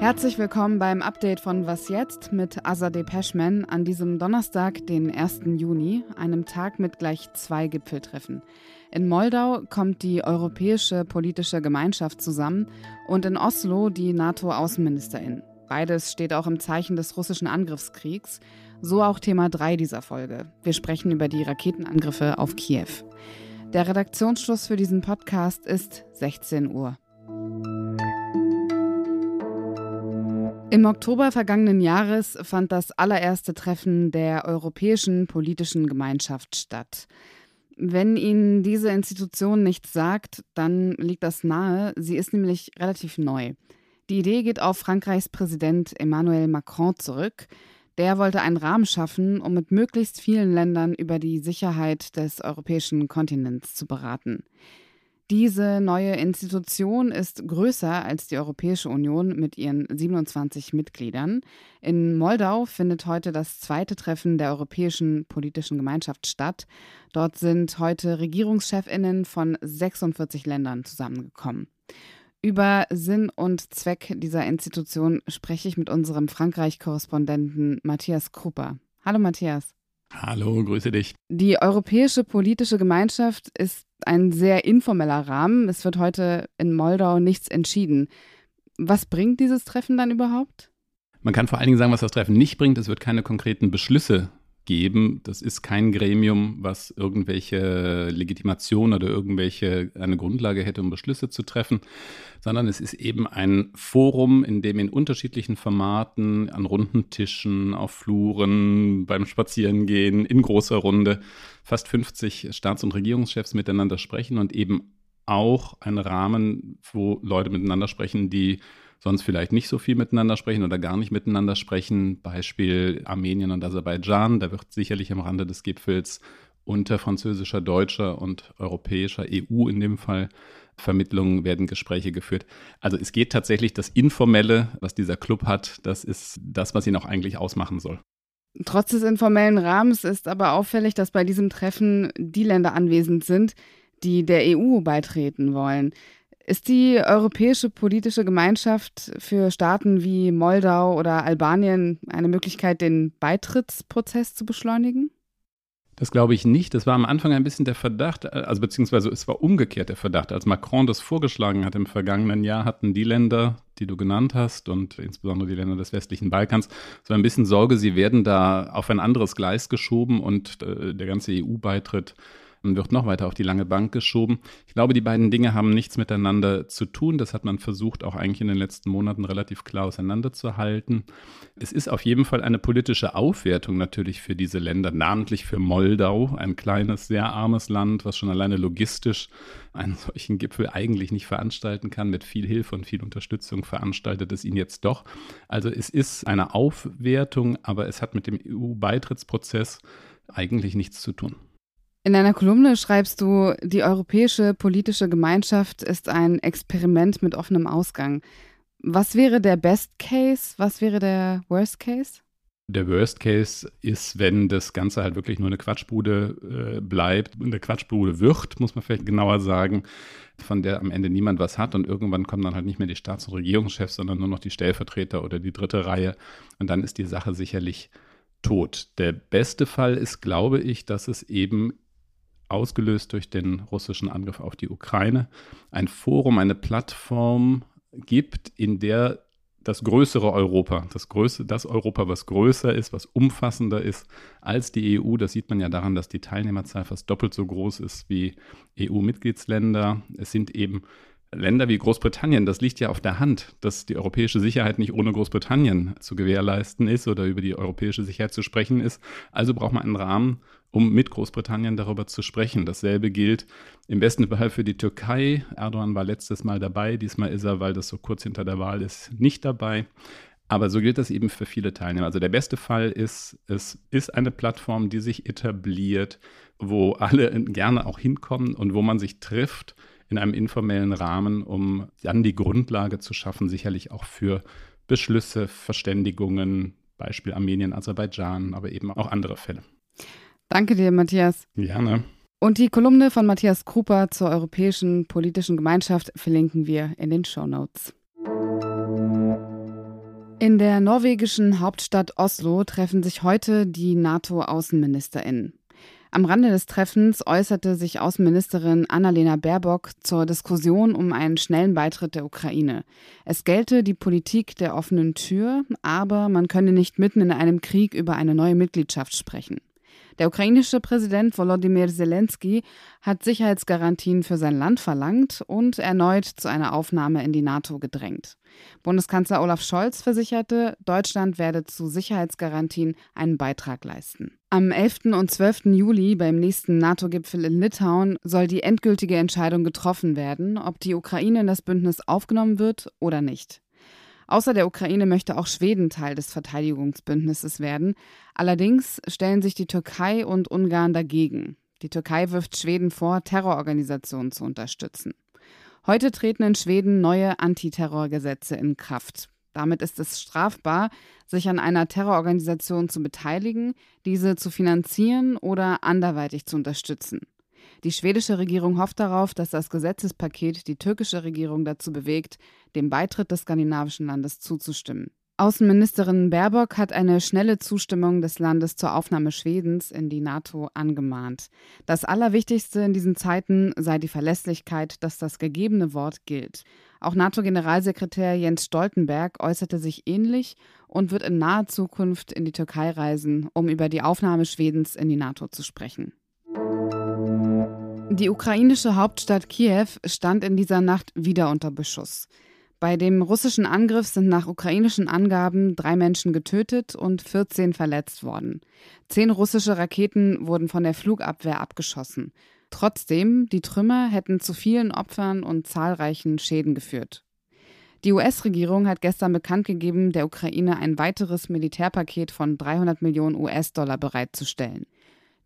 Herzlich willkommen beim Update von Was jetzt mit Azadeh Peschman an diesem Donnerstag, den 1. Juni, einem Tag mit gleich zwei Gipfeltreffen. In Moldau kommt die Europäische Politische Gemeinschaft zusammen und in Oslo die NATO-Außenministerin. Beides steht auch im Zeichen des russischen Angriffskriegs. So auch Thema 3 dieser Folge. Wir sprechen über die Raketenangriffe auf Kiew. Der Redaktionsschluss für diesen Podcast ist 16 Uhr. Im Oktober vergangenen Jahres fand das allererste Treffen der Europäischen Politischen Gemeinschaft statt. Wenn Ihnen diese Institution nichts sagt, dann liegt das nahe. Sie ist nämlich relativ neu. Die Idee geht auf Frankreichs Präsident Emmanuel Macron zurück. Der wollte einen Rahmen schaffen, um mit möglichst vielen Ländern über die Sicherheit des europäischen Kontinents zu beraten. Diese neue Institution ist größer als die Europäische Union mit ihren 27 Mitgliedern. In Moldau findet heute das zweite Treffen der Europäischen Politischen Gemeinschaft statt. Dort sind heute Regierungschefinnen von 46 Ländern zusammengekommen. Über Sinn und Zweck dieser Institution spreche ich mit unserem Frankreich-Korrespondenten Matthias Krupper. Hallo Matthias. Hallo, grüße dich. Die Europäische Politische Gemeinschaft ist ein sehr informeller Rahmen. Es wird heute in Moldau nichts entschieden. Was bringt dieses Treffen dann überhaupt? Man kann vor allen Dingen sagen, was das Treffen nicht bringt. Es wird keine konkreten Beschlüsse geben. Das ist kein Gremium, was irgendwelche Legitimation oder irgendwelche eine Grundlage hätte, um Beschlüsse zu treffen, sondern es ist eben ein Forum, in dem in unterschiedlichen Formaten, an runden Tischen, auf Fluren, beim Spazierengehen, in großer Runde fast 50 Staats- und Regierungschefs miteinander sprechen und eben auch ein Rahmen, wo Leute miteinander sprechen, die sonst vielleicht nicht so viel miteinander sprechen oder gar nicht miteinander sprechen. Beispiel Armenien und Aserbaidschan. Da wird sicherlich am Rande des Gipfels unter französischer, deutscher und europäischer EU in dem Fall Vermittlungen werden Gespräche geführt. Also es geht tatsächlich das Informelle, was dieser Club hat, das ist das, was ihn auch eigentlich ausmachen soll. Trotz des informellen Rahmens ist aber auffällig, dass bei diesem Treffen die Länder anwesend sind, die der EU beitreten wollen. Ist die Europäische Politische Gemeinschaft für Staaten wie Moldau oder Albanien eine Möglichkeit, den Beitrittsprozess zu beschleunigen? Das glaube ich nicht. Das war am Anfang ein bisschen der Verdacht, also beziehungsweise es war umgekehrt der Verdacht. Als Macron das vorgeschlagen hat im vergangenen Jahr, hatten die Länder, die du genannt hast und insbesondere die Länder des westlichen Balkans, so ein bisschen Sorge, sie werden da auf ein anderes Gleis geschoben und äh, der ganze EU-Beitritt und wird noch weiter auf die lange Bank geschoben. Ich glaube, die beiden Dinge haben nichts miteinander zu tun. Das hat man versucht, auch eigentlich in den letzten Monaten relativ klar auseinanderzuhalten. Es ist auf jeden Fall eine politische Aufwertung natürlich für diese Länder, namentlich für Moldau, ein kleines, sehr armes Land, was schon alleine logistisch einen solchen Gipfel eigentlich nicht veranstalten kann. Mit viel Hilfe und viel Unterstützung veranstaltet es ihn jetzt doch. Also es ist eine Aufwertung, aber es hat mit dem EU-Beitrittsprozess eigentlich nichts zu tun. In deiner Kolumne schreibst du, die europäische politische Gemeinschaft ist ein Experiment mit offenem Ausgang. Was wäre der Best Case? Was wäre der Worst Case? Der Worst Case ist, wenn das Ganze halt wirklich nur eine Quatschbude äh, bleibt, eine Quatschbude wird, muss man vielleicht genauer sagen, von der am Ende niemand was hat und irgendwann kommen dann halt nicht mehr die Staats- und Regierungschefs, sondern nur noch die Stellvertreter oder die dritte Reihe und dann ist die Sache sicherlich tot. Der beste Fall ist, glaube ich, dass es eben ausgelöst durch den russischen Angriff auf die Ukraine, ein Forum, eine Plattform gibt, in der das größere Europa, das, größere, das Europa, was größer ist, was umfassender ist als die EU, das sieht man ja daran, dass die Teilnehmerzahl fast doppelt so groß ist wie EU-Mitgliedsländer. Es sind eben Länder wie Großbritannien, das liegt ja auf der Hand, dass die europäische Sicherheit nicht ohne Großbritannien zu gewährleisten ist oder über die europäische Sicherheit zu sprechen ist. Also braucht man einen Rahmen, um mit Großbritannien darüber zu sprechen. Dasselbe gilt im besten Fall für die Türkei. Erdogan war letztes Mal dabei, diesmal ist er, weil das so kurz hinter der Wahl ist, nicht dabei. Aber so gilt das eben für viele Teilnehmer. Also der beste Fall ist, es ist eine Plattform, die sich etabliert, wo alle gerne auch hinkommen und wo man sich trifft in einem informellen Rahmen, um dann die Grundlage zu schaffen, sicherlich auch für Beschlüsse, Verständigungen, Beispiel Armenien, Aserbaidschan, aber eben auch andere Fälle. Danke dir, Matthias. Gerne. Und die Kolumne von Matthias Kruper zur Europäischen Politischen Gemeinschaft verlinken wir in den Show Notes. In der norwegischen Hauptstadt Oslo treffen sich heute die NATO-Außenministerinnen. Am Rande des Treffens äußerte sich Außenministerin Annalena Baerbock zur Diskussion um einen schnellen Beitritt der Ukraine. Es gelte die Politik der offenen Tür, aber man könne nicht mitten in einem Krieg über eine neue Mitgliedschaft sprechen. Der ukrainische Präsident Volodymyr Zelensky hat Sicherheitsgarantien für sein Land verlangt und erneut zu einer Aufnahme in die NATO gedrängt. Bundeskanzler Olaf Scholz versicherte, Deutschland werde zu Sicherheitsgarantien einen Beitrag leisten. Am 11. und 12. Juli beim nächsten NATO-Gipfel in Litauen soll die endgültige Entscheidung getroffen werden, ob die Ukraine in das Bündnis aufgenommen wird oder nicht. Außer der Ukraine möchte auch Schweden Teil des Verteidigungsbündnisses werden. Allerdings stellen sich die Türkei und Ungarn dagegen. Die Türkei wirft Schweden vor, Terrororganisationen zu unterstützen. Heute treten in Schweden neue Antiterrorgesetze in Kraft. Damit ist es strafbar, sich an einer Terrororganisation zu beteiligen, diese zu finanzieren oder anderweitig zu unterstützen. Die schwedische Regierung hofft darauf, dass das Gesetzespaket die türkische Regierung dazu bewegt, dem Beitritt des skandinavischen Landes zuzustimmen. Außenministerin Baerbock hat eine schnelle Zustimmung des Landes zur Aufnahme Schwedens in die NATO angemahnt. Das Allerwichtigste in diesen Zeiten sei die Verlässlichkeit, dass das gegebene Wort gilt. Auch NATO-Generalsekretär Jens Stoltenberg äußerte sich ähnlich und wird in naher Zukunft in die Türkei reisen, um über die Aufnahme Schwedens in die NATO zu sprechen. Die ukrainische Hauptstadt Kiew stand in dieser Nacht wieder unter Beschuss. Bei dem russischen Angriff sind nach ukrainischen Angaben drei Menschen getötet und 14 verletzt worden. Zehn russische Raketen wurden von der Flugabwehr abgeschossen. Trotzdem, die Trümmer hätten zu vielen Opfern und zahlreichen Schäden geführt. Die US-Regierung hat gestern bekannt gegeben, der Ukraine ein weiteres Militärpaket von 300 Millionen US-Dollar bereitzustellen.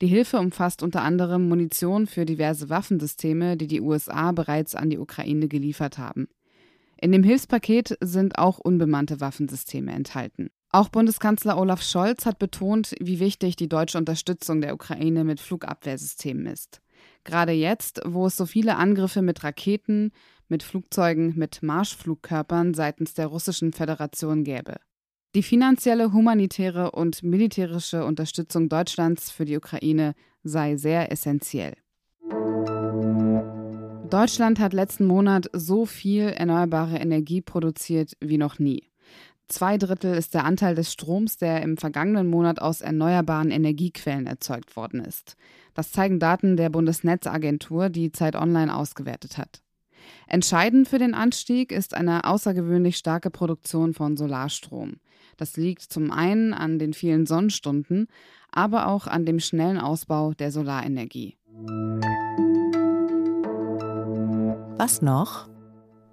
Die Hilfe umfasst unter anderem Munition für diverse Waffensysteme, die die USA bereits an die Ukraine geliefert haben. In dem Hilfspaket sind auch unbemannte Waffensysteme enthalten. Auch Bundeskanzler Olaf Scholz hat betont, wie wichtig die deutsche Unterstützung der Ukraine mit Flugabwehrsystemen ist. Gerade jetzt, wo es so viele Angriffe mit Raketen, mit Flugzeugen, mit Marschflugkörpern seitens der Russischen Föderation gäbe. Die finanzielle, humanitäre und militärische Unterstützung Deutschlands für die Ukraine sei sehr essentiell. Deutschland hat letzten Monat so viel erneuerbare Energie produziert wie noch nie. Zwei Drittel ist der Anteil des Stroms, der im vergangenen Monat aus erneuerbaren Energiequellen erzeugt worden ist. Das zeigen Daten der Bundesnetzagentur, die Zeit Online ausgewertet hat. Entscheidend für den Anstieg ist eine außergewöhnlich starke Produktion von Solarstrom. Das liegt zum einen an den vielen Sonnenstunden, aber auch an dem schnellen Ausbau der Solarenergie. Was noch?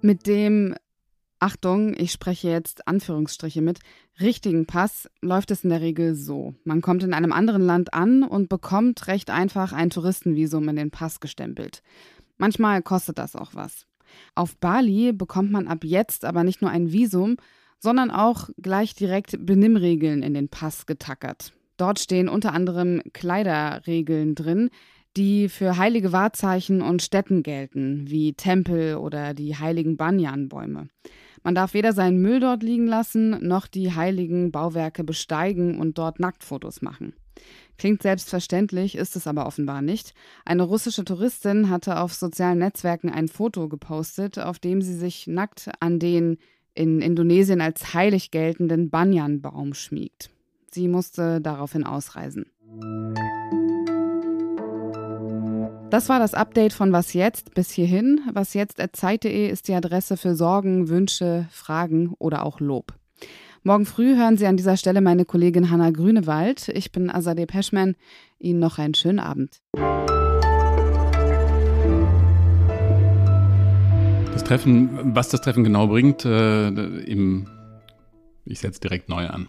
Mit dem Achtung, ich spreche jetzt Anführungsstriche mit, richtigen Pass läuft es in der Regel so. Man kommt in einem anderen Land an und bekommt recht einfach ein Touristenvisum in den Pass gestempelt. Manchmal kostet das auch was. Auf Bali bekommt man ab jetzt aber nicht nur ein Visum, sondern auch gleich direkt Benimmregeln in den Pass getackert. Dort stehen unter anderem Kleiderregeln drin, die für heilige Wahrzeichen und Stätten gelten, wie Tempel oder die heiligen Banyan-Bäume. Man darf weder seinen Müll dort liegen lassen, noch die heiligen Bauwerke besteigen und dort Nacktfotos machen. Klingt selbstverständlich, ist es aber offenbar nicht. Eine russische Touristin hatte auf sozialen Netzwerken ein Foto gepostet, auf dem sie sich nackt an den in Indonesien als heilig geltenden Banyan-Baum schmiegt. Sie musste daraufhin ausreisen. Das war das Update von Was jetzt bis hierhin. Was jetzt Zeit.de ist die Adresse für Sorgen, Wünsche, Fragen oder auch Lob. Morgen früh hören Sie an dieser Stelle meine Kollegin Hanna Grünewald. Ich bin Azadeh Peschman. Ihnen noch einen schönen Abend. Das Treffen, was das Treffen genau bringt, äh, im, ich setze direkt neu an.